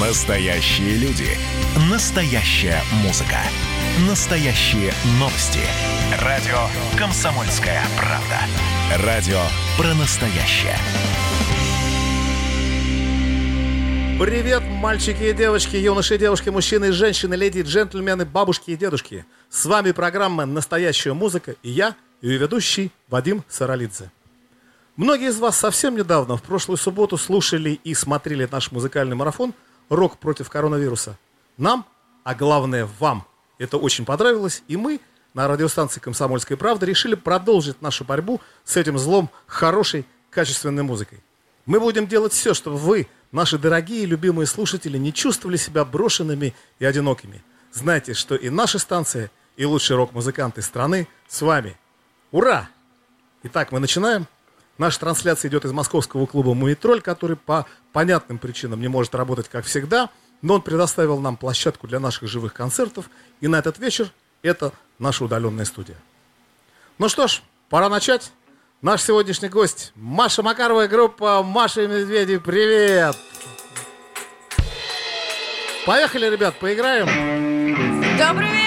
Настоящие люди. Настоящая музыка. Настоящие новости. Радио «Комсомольская правда». Радио про настоящее. Привет, мальчики и девочки, юноши и девушки, мужчины и женщины, леди и джентльмены, бабушки и дедушки. С вами программа «Настоящая музыка» и я, ее ведущий Вадим Саралидзе. Многие из вас совсем недавно, в прошлую субботу, слушали и смотрели наш музыкальный марафон «Рок против коронавируса». Нам, а главное вам, это очень понравилось, и мы на радиостанции «Комсомольская правда» решили продолжить нашу борьбу с этим злом хорошей, качественной музыкой. Мы будем делать все, чтобы вы, наши дорогие и любимые слушатели, не чувствовали себя брошенными и одинокими. Знайте, что и наша станция, и лучшие рок-музыканты страны с вами. Ура! Итак, мы начинаем. Наша трансляция идет из московского клуба «Мумитроль», который по понятным причинам не может работать как всегда, но он предоставил нам площадку для наших живых концертов, и на этот вечер это наша удаленная студия. Ну что ж, пора начать. Наш сегодняшний гость Маша Макарова, группа Маша и Медведи. Привет! Поехали, ребят, поиграем. Добрый!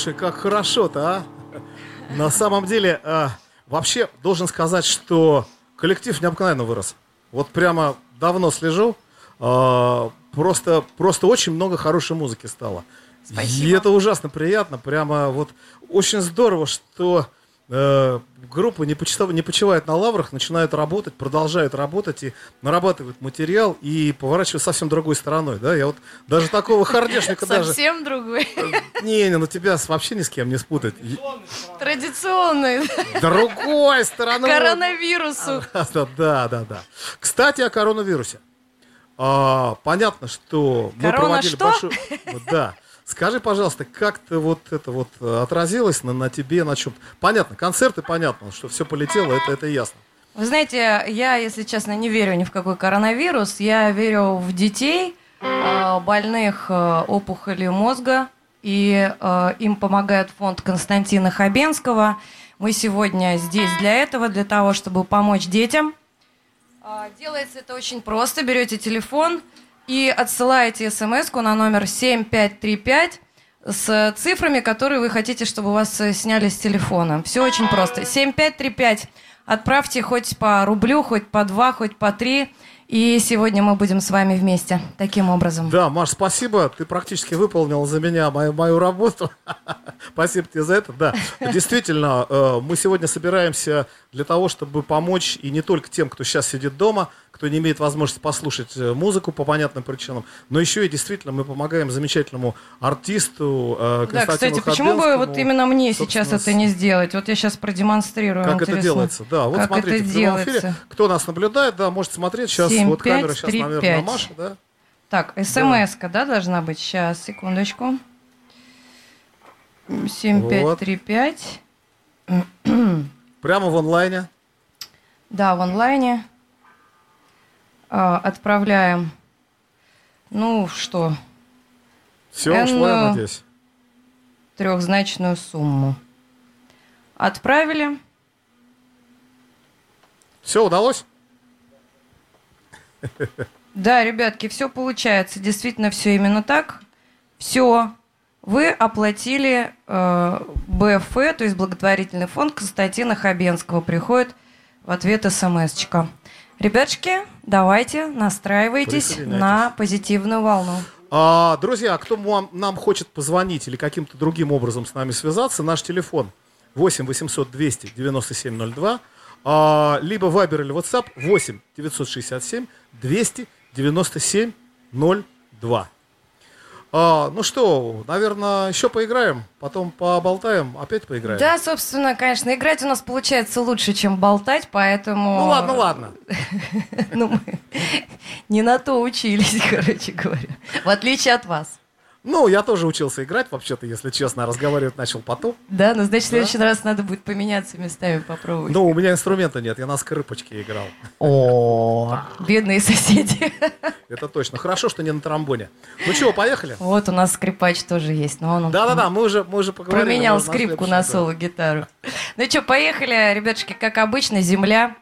Слушай, как хорошо-то, а? На самом деле, а, вообще, должен сказать, что коллектив необыкновенно вырос. Вот прямо давно слежу. а, просто, просто очень много хорошей музыки стало. И Спасибо. это ужасно приятно. Прямо вот очень здорово, что э, группа не, почитав- не почивает на лаврах, начинают работать, продолжают работать и нарабатывают материал и поворачивают совсем другой стороной. Да? Я вот даже такого хардешника даже... Совсем другой. Не, не, ну тебя вообще ни с кем не спутать. Традиционный. Другой стороной. Коронавирусу. Да, да, да, да. Кстати, о коронавирусе. А, понятно, что мы Корона проводили что? большую... Да. Скажи, пожалуйста, как ты вот это вот э, отразилось на, на тебе, на чем? Понятно, концерты, понятно, что все полетело, это, это ясно. Вы знаете, я, если честно, не верю ни в какой коронавирус. Я верю в детей, э, больных э, опухолью мозга. И им помогает фонд Константина Хабенского. Мы сегодня здесь для этого, для того, чтобы помочь детям. А, Делается это очень просто. Берете телефон и отсылаете смс на номер 7535 с цифрами, которые вы хотите, чтобы у вас э, сняли с телефона. Все очень просто. 7535. Отправьте хоть по рублю, хоть по два, хоть по три. И сегодня мы будем с вами вместе. Таким образом. Да, Маш, спасибо. Ты практически выполнил за меня мою, мою работу. спасибо тебе за это. Да, действительно, э, мы сегодня собираемся для того, чтобы помочь и не только тем, кто сейчас сидит дома, кто не имеет возможности послушать э, музыку по понятным причинам, но еще и действительно мы помогаем замечательному артисту э, Да, кстати, почему бы вот именно мне сейчас это не сделать? Вот я сейчас продемонстрирую. Как это интересно. делается? Да, вот как смотрите, это в прямом эфире. Кто нас наблюдает, да, может смотреть. Сейчас Семь, вот камера пять, сейчас, три, наверное, пять. Маша, да? Так, смс-ка, да, должна быть? Сейчас, секундочку. 7535. Прямо в онлайне. Да, в онлайне. А, отправляем. Ну что, Все ушло, надеюсь. трехзначную сумму. Отправили. Все удалось? Да, ребятки, все получается. Действительно, все именно так. Все. Вы оплатили э, БФ, то есть благотворительный фонд Константина Хабенского. Приходит в ответ смс-чка. Ребятушки, давайте настраивайтесь на позитивную волну. А, друзья, кто вам- нам хочет позвонить или каким-то другим образом с нами связаться, наш телефон 8 800 200 9702, а, либо Viber или WhatsApp 8 967 297 02. А, ну что, наверное, еще поиграем, потом поболтаем, опять поиграем. Да, собственно, конечно, играть у нас получается лучше, чем болтать, поэтому... Ну ладно, ладно. Ну, мы не на то учились, короче говоря. В отличие от вас. Ну, я тоже учился играть, вообще-то, если честно, разговаривать начал потом. Да, ну значит, в следующий раз надо будет поменяться местами, попробовать. Но у меня инструмента нет, я на скрипочке играл. О, бедные соседи. Это точно. Хорошо, что не на тромбоне. Ну чего, поехали? Вот у нас скрипач тоже есть, но он Да-да-да, мы уже, мы уже поговорили. променял скрипку на соло-гитару. Ну что, поехали, ребятушки, как обычно, земля.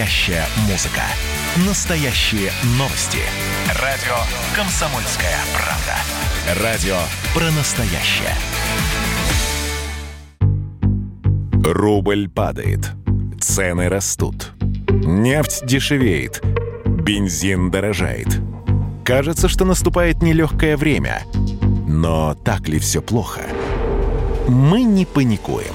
Настоящая музыка. Настоящие новости. Радио «Комсомольская правда». Радио про настоящее. Рубль падает. Цены растут. Нефть дешевеет. Бензин дорожает. Кажется, что наступает нелегкое время. Но так ли все плохо? Мы не паникуем.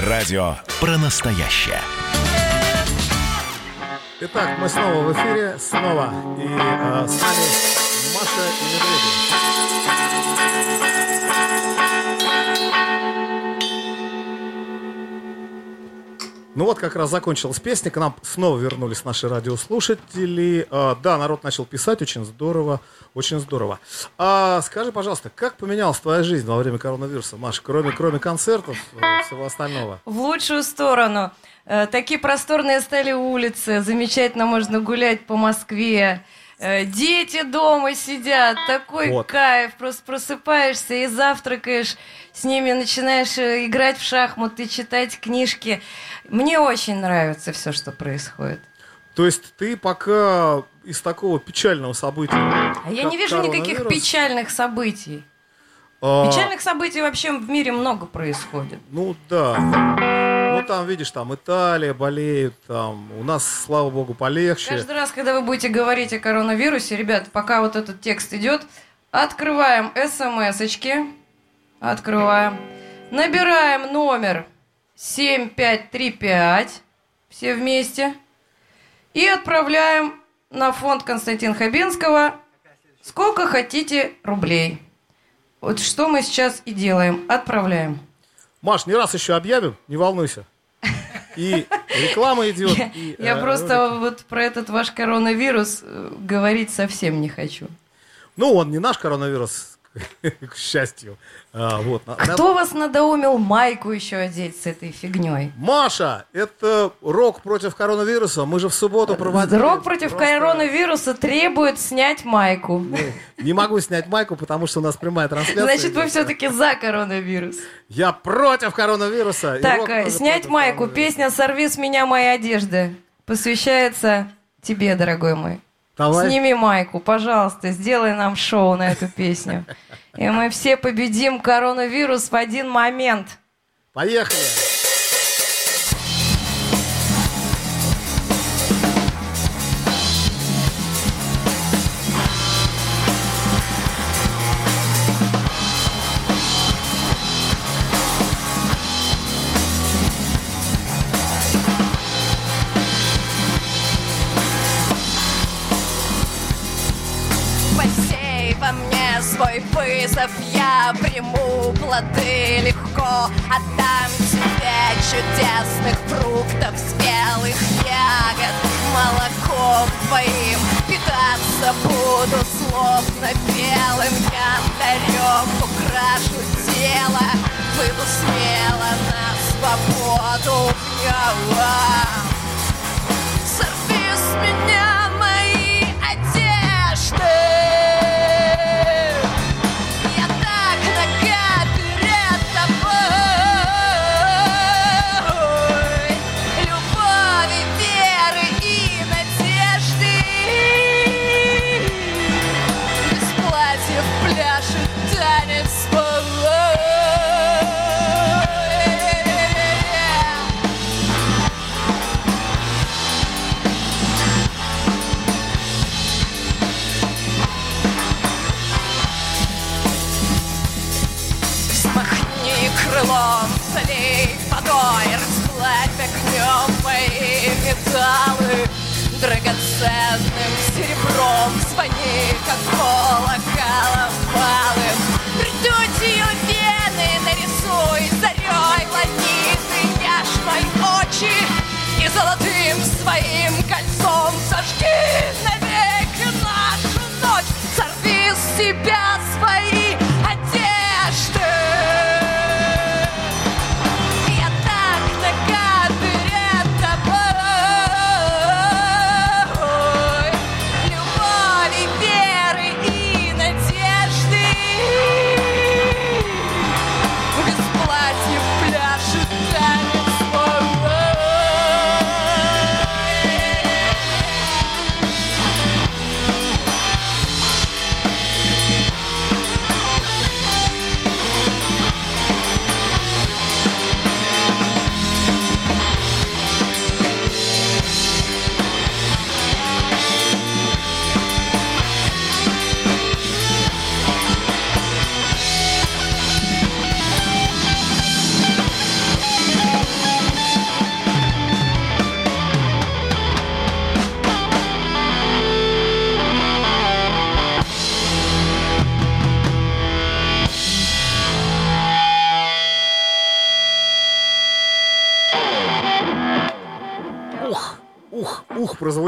Радио про настоящее. Итак, мы снова в эфире, снова. И э, с нами Маша и Медведи. Ну вот как раз закончилась песня, к нам снова вернулись наши радиослушатели. А, да, народ начал писать, очень здорово, очень здорово. А, скажи, пожалуйста, как поменялась твоя жизнь во время коронавируса, Маша, кроме, кроме концертов и всего остального? В лучшую сторону. Э, Такие просторные стали улицы, замечательно можно гулять по Москве. Э, Дети дома сидят, такой Вот. кайф, просто просыпаешься и завтракаешь, с ними начинаешь э, играть в шахматы, читать книжки. Мне очень нравится все, что происходит. То есть ты пока из такого печального события... А я не вижу никаких печальных событий. а, Печальных событий вообще в мире много происходит. Ну да. Там, видишь, там Италия болеет, там у нас, слава богу, полегче. Каждый раз, когда вы будете говорить о коронавирусе, ребят, пока вот этот текст идет, открываем смс-очки, открываем, набираем номер 7535, все вместе, и отправляем на фонд Константина Хабенского сколько хотите рублей. Вот что мы сейчас и делаем. Отправляем. Маш, не раз еще объявим, не волнуйся. И реклама идет. Я, и, я э, просто вот про этот ваш коронавирус э, говорить совсем не хочу. Ну, он не наш коронавирус, к счастью. А, вот. на- на- Кто вас надоумил майку еще одеть с этой фигней? Маша, это рок против коронавируса. Мы же в субботу проводили. Рок против просто- коронавируса требует снять майку. Не могу снять майку, потому что у нас прямая трансляция. Значит, вы все-таки за коронавирус. Я против коронавируса. Так, э, снять майку. Песня «Сорви с меня мои одежды» посвящается тебе, дорогой мой. Давай. Сними майку, пожалуйста, сделай нам шоу на эту песню. И мы все победим коронавирус в один момент. Поехали. Приму плоды легко Отдам тебе чудесных фруктов, спелых ягод Молоком твоим питаться буду словно белым янтарем Украшу тело, выйду смело на свободу в. Сорви с меня металлы Драгоценным серебром Звони, как колоколом малым Ртутью вены нарисуй Зарей ланиты няшь мои очи И золотым своим кольцом Сожги навек нашу ночь. Сорви с себя свои одежды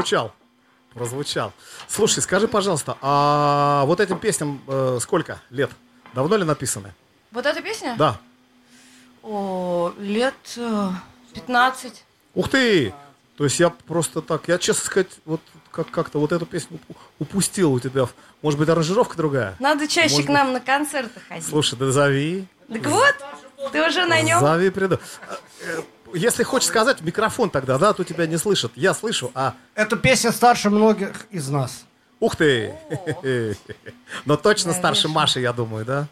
прозвучал. Прозвучал. Слушай, скажи, пожалуйста, а вот этим песням э, сколько лет? Давно ли написаны? Вот эта песня? Да. О, лет э, 15. Ух ты! То есть я просто так, я, честно сказать, вот как- как-то вот эту песню уп- упустил у тебя. Может быть, аранжировка другая? Надо чаще Может к нам на концерты ходить. Слушай, да зови. Так вот, ты уже на нем. Зови, приду. Если хочешь сказать в микрофон тогда, да, то тебя не слышат. Я слышу, а Эта песня старше многих из нас. ух ты! Но точно Да, старше. Маши, я думаю, да?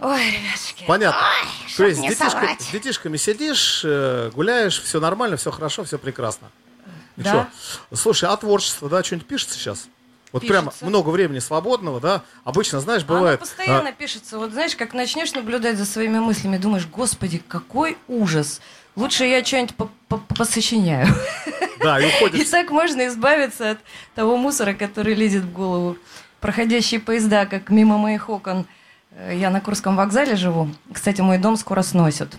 Ой, ребятушки. Понятно. Ой, То есть с, не детишка- с детишками сидишь, э, гуляешь, все нормально, все хорошо, все прекрасно. Да. Ничего. Слушай, а творчество, да, что-нибудь пишется сейчас? Вот Пишется. много времени свободного, да? Обычно, знаешь, Оно бывает... постоянно а, пишется. Вот знаешь, как начнешь наблюдать за своими мыслями, думаешь, господи, какой ужас. Лучше я что-нибудь по- по- посочиняю. да, и И уходит... так можно избавиться от того мусора, который лезет в голову. Проходящие поезда, как мимо моих окон. Э, Я на Курском вокзале живу. Кстати, мой дом скоро сносят.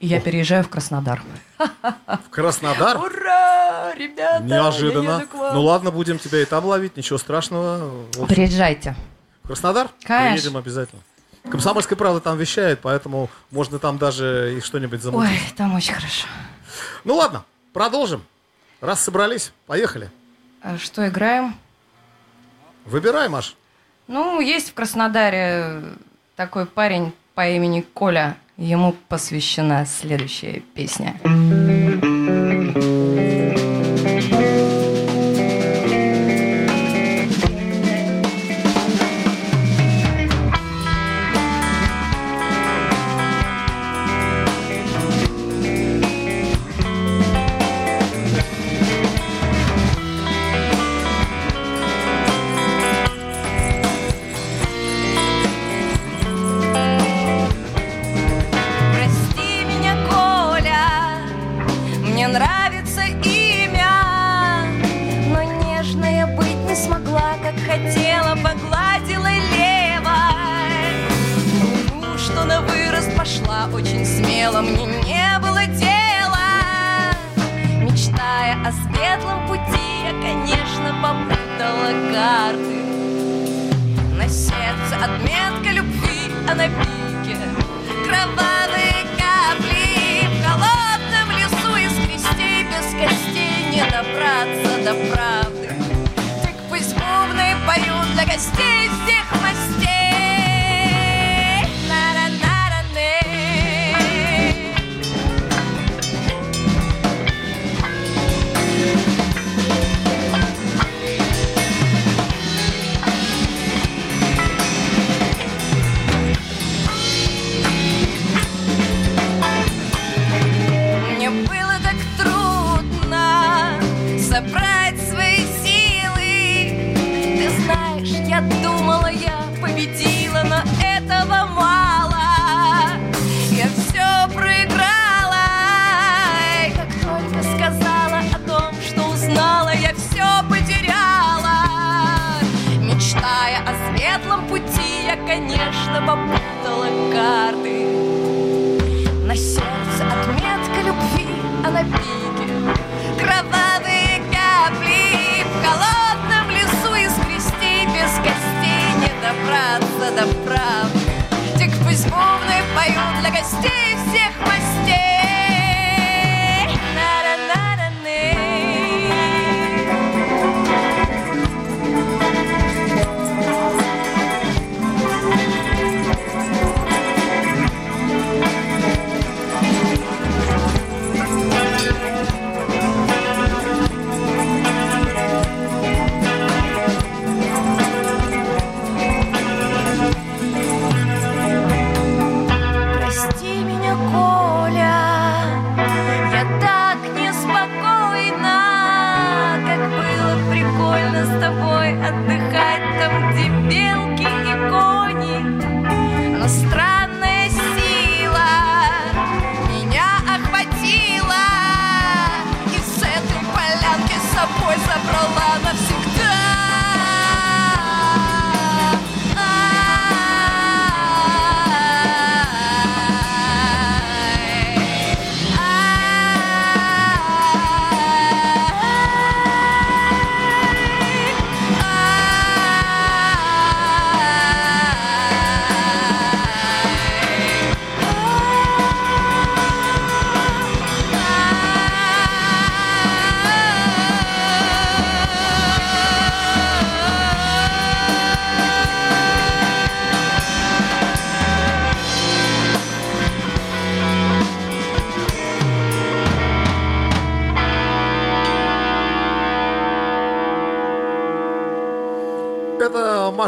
И я переезжаю в Краснодар. В Краснодар? Ура, ребята! я Неожиданно. еду к вам. Ну ладно, будем тебя и там ловить, ничего страшного. Приезжайте. В Краснодар? Конечно. Приедем обязательно. Комсомольская правда там вещает, поэтому можно там даже и что-нибудь замутить. Ой, там очень хорошо. Ну ладно, продолжим. Раз собрались, поехали. А что играем? Выбирай, Маш. Ну, есть в Краснодаре такой парень по имени Коля. Ему посвящена следующая песня.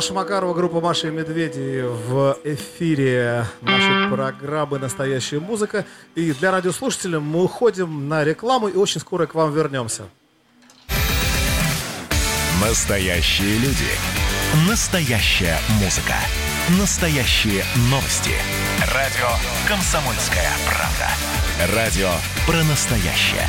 Маша Макарова, группа Маши и Медведи в эфире нашей программы «Настоящая музыка». И для радиослушателей мы уходим на рекламу и очень скоро к вам вернемся. Настоящие люди. Настоящая музыка. Настоящие новости. Радио «Комсомольская правда». Радио про настоящее.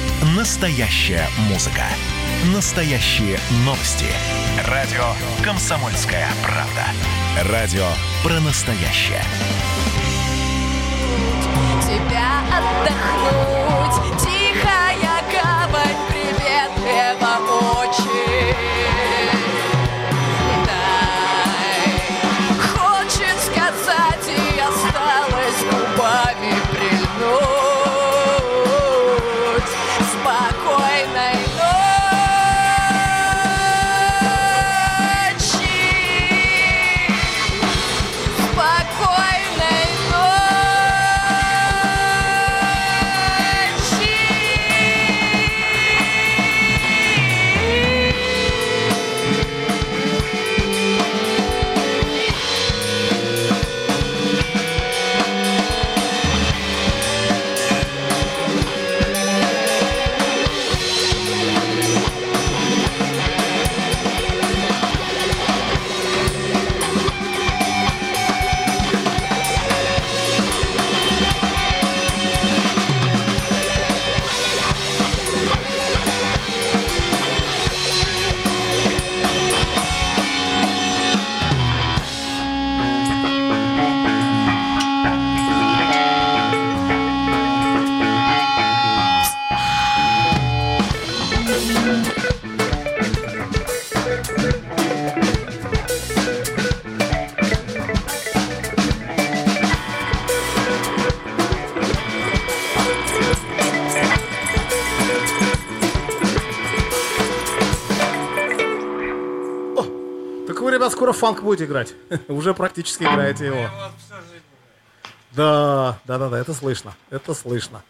Настоящая музыка. Настоящие новости. Радио «Комсомольская правда». Радио про настоящее. тебя отдохнуть. Тихая гавань приветливо очень. Фанк будете играть. Уже практически играете его. Да, да, да, да, это слышно. Это слышно.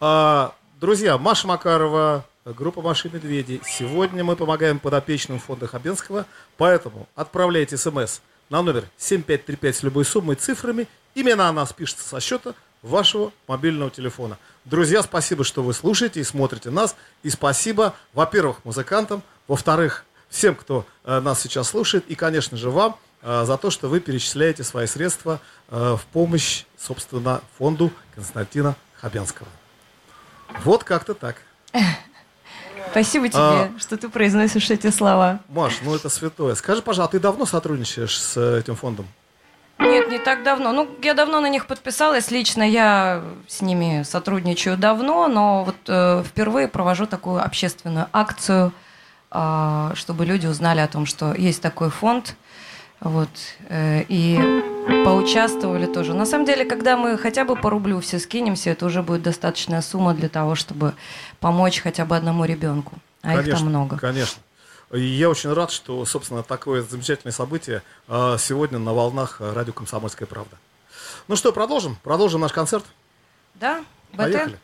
А, друзья, Маша Макарова, группа Маши Медведи. Сегодня мы помогаем подопечным фонда Хабенского, поэтому отправляйте смс на номер 7535 с любой суммой, цифрами. Именно она спишется со счета вашего мобильного телефона. Друзья, спасибо, что вы слушаете и смотрите нас. И спасибо, во-первых, музыкантам, во-вторых, всем, кто э, нас сейчас слушает, и, конечно же, вам, э, за то, что вы перечисляете свои средства э, в помощь, собственно, фонду Константина Хабенского. Вот как-то так. Спасибо тебе, А. что ты произносишь эти слова. Маш, ну это святое. Скажи, пожалуйста, ты давно сотрудничаешь с этим фондом? Нет, не так давно. Ну, я давно на них подписалась. Лично я с ними сотрудничаю давно, но вот э, впервые провожу такую общественную акцию, чтобы люди узнали о том, что есть такой фонд. Вот, э, и поучаствовали тоже. На самом деле, когда мы хотя бы по рублю все скинемся, это уже будет достаточная сумма для того, чтобы помочь хотя бы одному ребенку. А их там много. Конечно. И я очень рад, что, собственно, такое замечательное событие э, сегодня на волнах радио «Комсомольская правда». Ну что, продолжим? Продолжим наш концерт? Да, БТ? Поехали.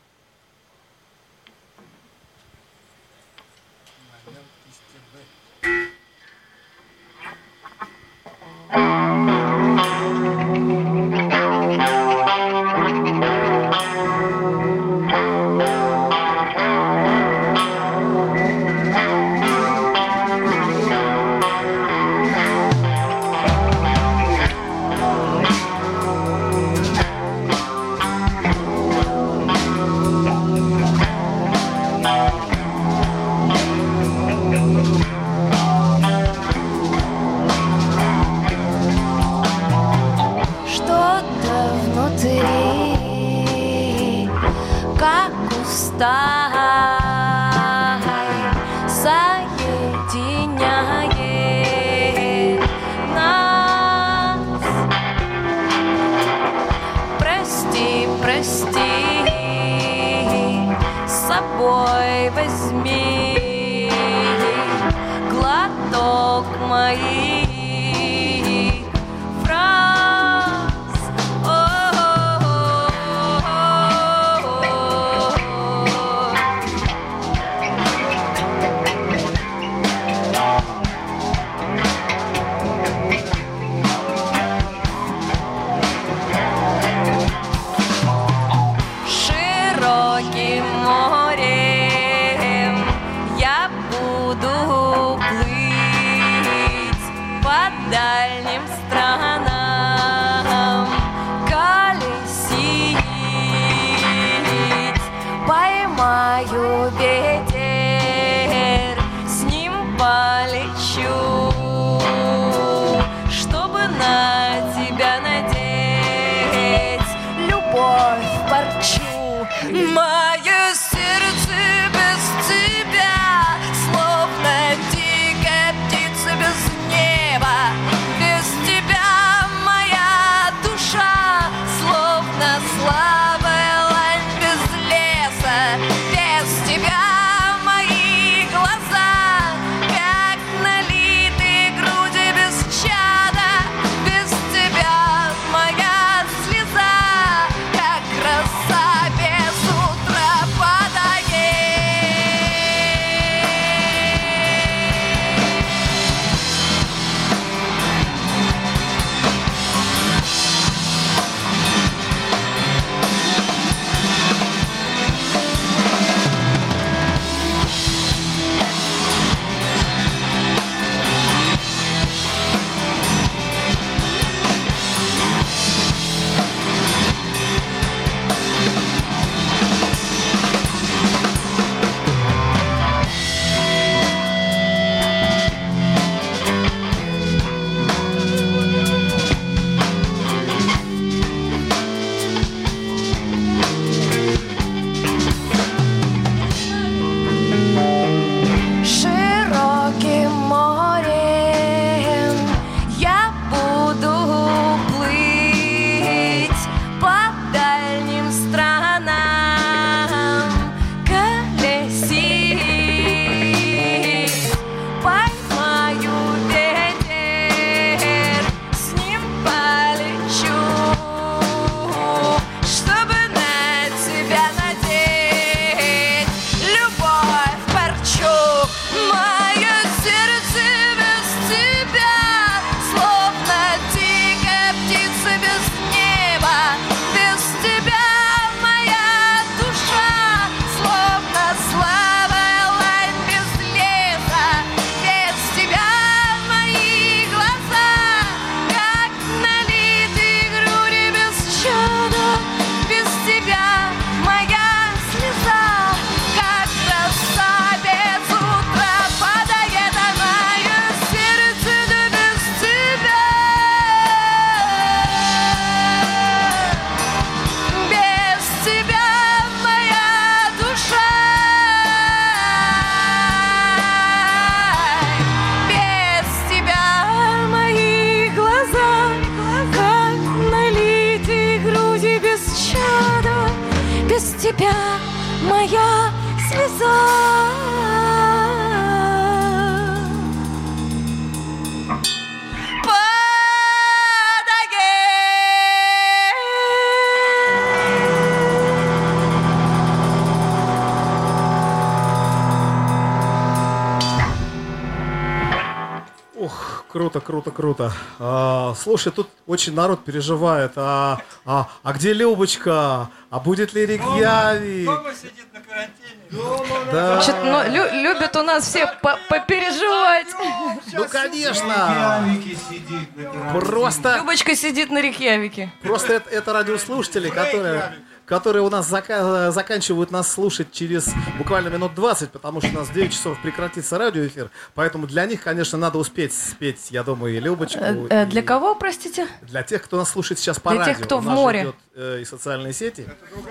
Круто, круто. А, слушай, тут очень народ переживает. А, а, а где Любочка? А будет ли Рикьяви? сидит на карантине. Да. Чё-то, ну, лю- любят у нас все по- попереживать. Ну, конечно. сидит на карантине. Просто, Любочка сидит на Рикьявике. просто это, это радиослушатели, которые, которые у нас зака- заканчивают нас слушать через буквально минут 20, потому что у нас в 9 часов прекратится радиоэфир. Поэтому для них, конечно, надо успеть спеть, я думаю, и Любочку. Э, э, Для и- кого, простите? Для тех, кто нас слушает сейчас по Для радио. тех, кто У в море. идет, э, и социальные сети,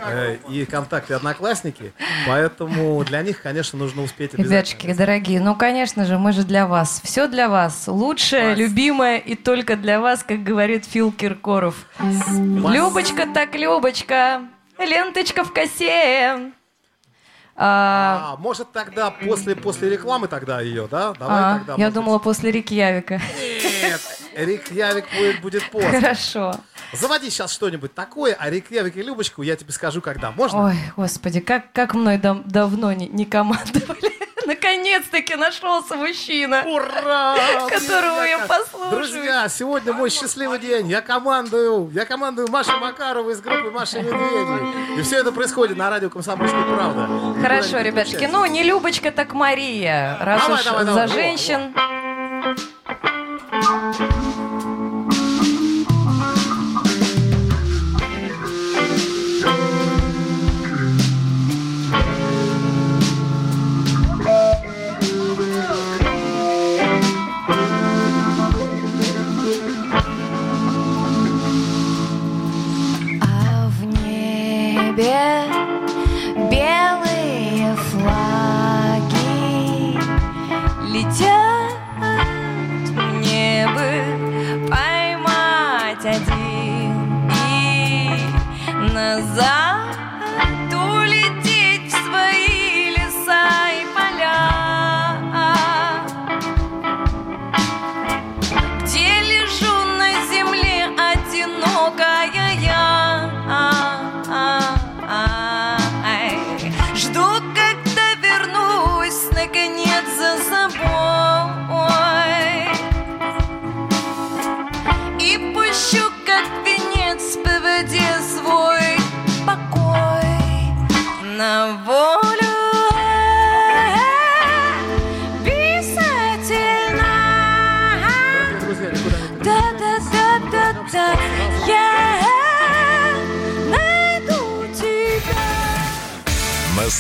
э, и ВКонтакте, и Одноклассники. Поэтому для них, конечно, нужно успеть обязательно. Ребятушки, дорогие, ну, конечно же, мы же для вас. Все для вас. Лучшее, любимое и только для вас, как говорит Фил Киркоров. Любочка так Любочка, ленточка в косе. А, А, может тогда после, после рекламы тогда ее, да? Давай а, тогда. я может думала после Рикьявика. Нет, Рик Явик будет, будет после. Хорошо. Заводи сейчас что-нибудь такое, а Рик Явик и Любочку я тебе скажу, когда. Можно? Ой, господи, как, как мной дам- давно не, не командовали. Наконец-таки нашелся мужчина. Ура! Которого я послушаю. Друзья, сегодня мой счастливый день. Я командую, я командую Машей Макаровой из группы Маши Медведи. И все это происходит на радио «Комсомольская правда». Хорошо, ребятки, ну не Любочка, так Мария. Раз Давай, уж давай, за давай. Во, женщин. 别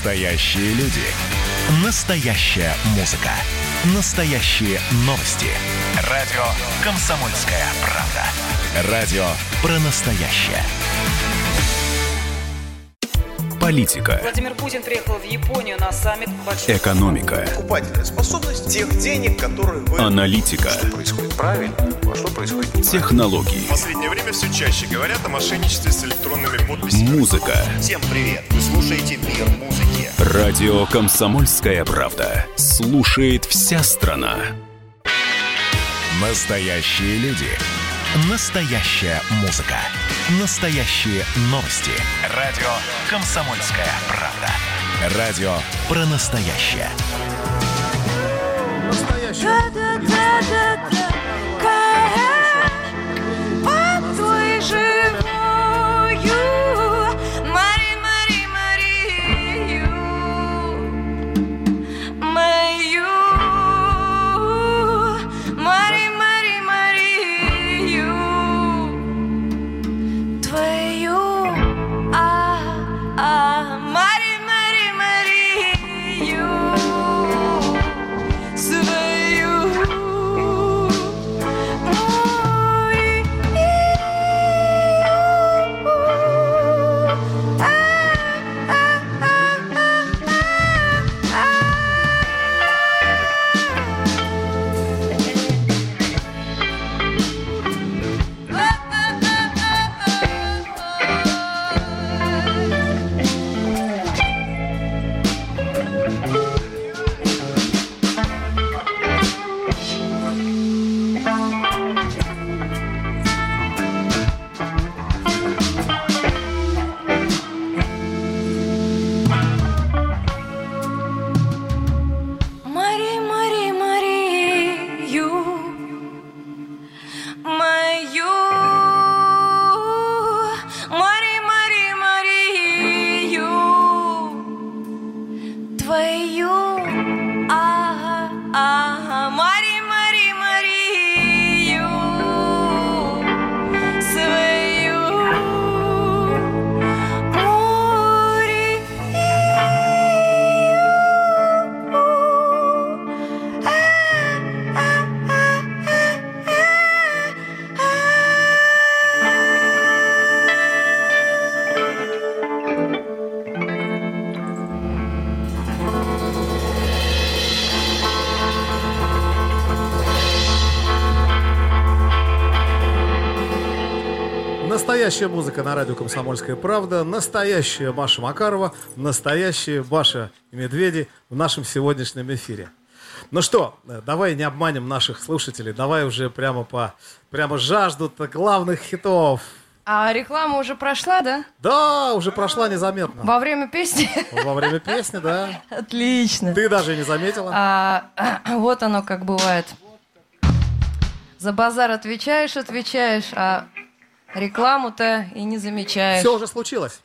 Настоящие люди. Настоящая музыка. Настоящие новости. Радио «Комсомольская правда». Радио про настоящее. Политика. Владимир Путин приехал в Японию на саммит большой Экономика. покупательная способность тех денег, которые вы... Аналитика. происходит правильно, а что происходит неправильно. Технологии. В последнее время все чаще говорят о мошенничестве с электронными подписями. Музыка. Всем привет! Вы слушаете «Мир музыки». Радио «Комсомольская правда». Слушает вся страна. Настоящие люди. Настоящая музыка. Настоящие новости. Радио «Комсомольская правда». Радио про настоящее. Как Настоящая музыка на радио «Комсомольская правда», настоящая Маша Макарова, настоящие Баша и Медведи в нашем сегодняшнем эфире. Ну что, давай не обманем наших слушателей, давай уже прямо по прямо жаждут главных хитов. А реклама уже прошла, да? Да, уже прошла незаметно. Во время песни? Во время песни, да. Отлично. Ты даже не заметила. А, вот оно как бывает. За базар отвечаешь, отвечаешь, а рекламу-то и не замечаешь. Все уже случилось.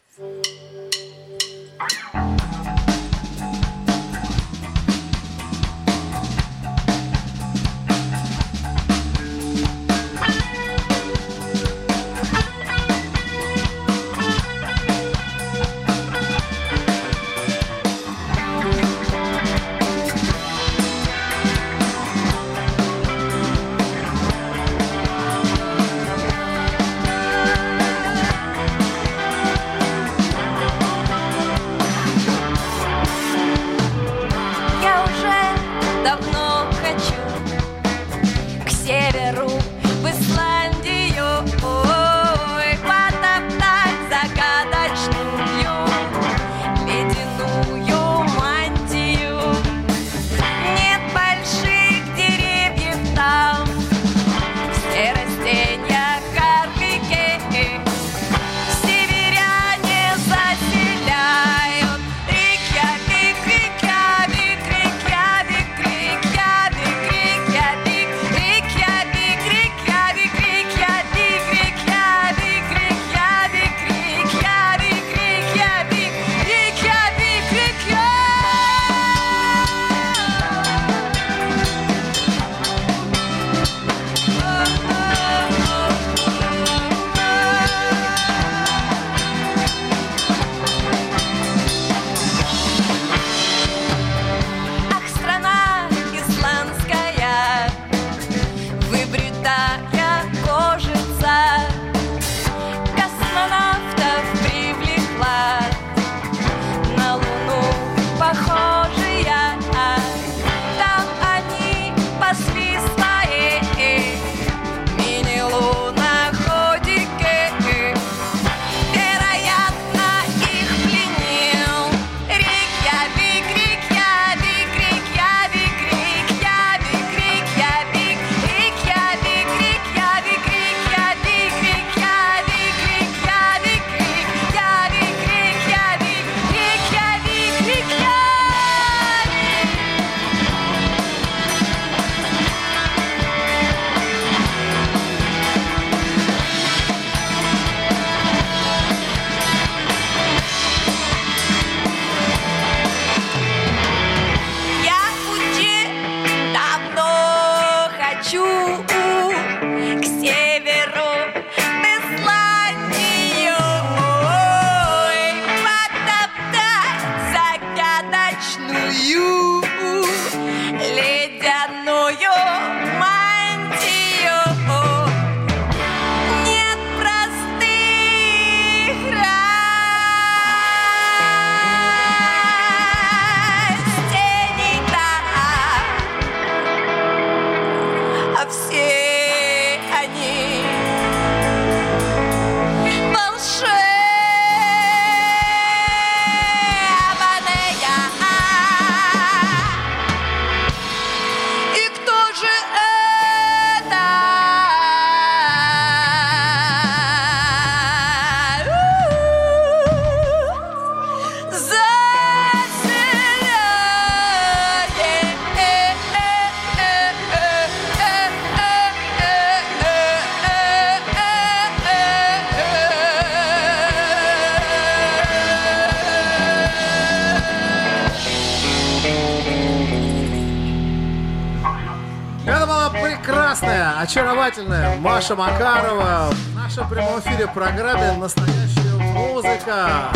Очаровательная Маша Макарова в нашем прямом эфире программе «Настоящая музыка».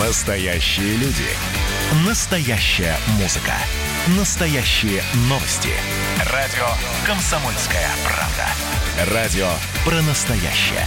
Настоящие люди. Настоящая музыка. Настоящие новости. Радио «Комсомольская правда». Радио про настоящее.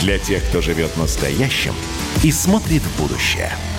Для тех, кто живет настоящим и смотрит в будущее –